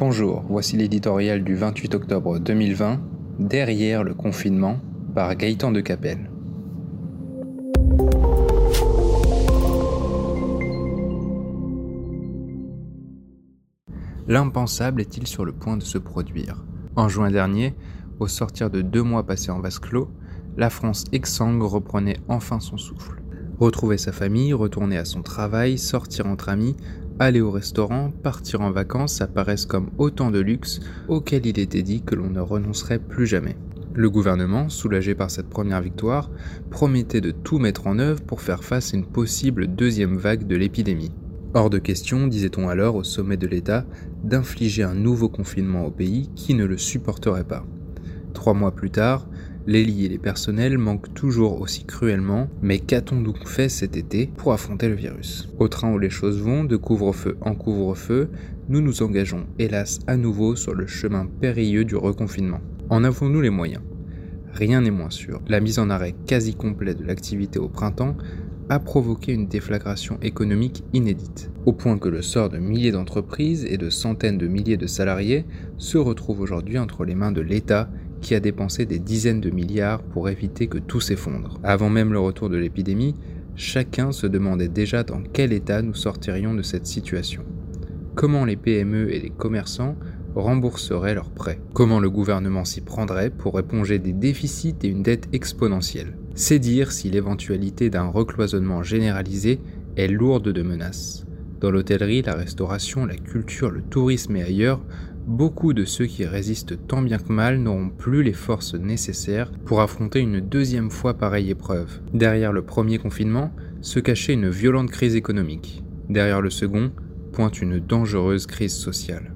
Bonjour, voici l'éditorial du 28 octobre 2020, Derrière le confinement, par Gaëtan de Capelle. L'impensable est-il sur le point de se produire? En juin dernier, au sortir de deux mois passés en vase clos, la France exsangue reprenait enfin son souffle. Retrouver sa famille, retourner à son travail, sortir entre amis, aller au restaurant, partir en vacances apparaissent comme autant de luxe auxquels il était dit que l'on ne renoncerait plus jamais. Le gouvernement, soulagé par cette première victoire, promettait de tout mettre en œuvre pour faire face à une possible deuxième vague de l'épidémie. Hors de question, disait-on alors au sommet de l'État, d'infliger un nouveau confinement au pays qui ne le supporterait pas. Trois mois plus tard, les lits et les personnels manquent toujours aussi cruellement, mais qu'a-t-on donc fait cet été pour affronter le virus? Au train où les choses vont, de couvre-feu en couvre-feu, nous nous engageons hélas à nouveau sur le chemin périlleux du reconfinement. En avons-nous les moyens? Rien n'est moins sûr. La mise en arrêt quasi complet de l'activité au printemps a provoqué une déflagration économique inédite, au point que le sort de milliers d'entreprises et de centaines de milliers de salariés se retrouve aujourd'hui entre les mains de l'État qui a dépensé des dizaines de milliards pour éviter que tout s'effondre. Avant même le retour de l'épidémie, chacun se demandait déjà dans quel état nous sortirions de cette situation. Comment les PME et les commerçants rembourseraient leurs prêts? Comment le gouvernement s'y prendrait pour éponger des déficits et une dette exponentielle? C'est dire si l'éventualité d'un recloisonnement généralisé est lourde de menaces. Dans l'hôtellerie, la restauration, la culture, le tourisme et ailleurs, beaucoup de ceux qui résistent tant bien que mal n'auront plus les forces nécessaires pour affronter une deuxième fois pareille épreuve. Derrière le premier confinement se cachait une violente crise économique. Derrière le second pointe une dangereuse crise sociale.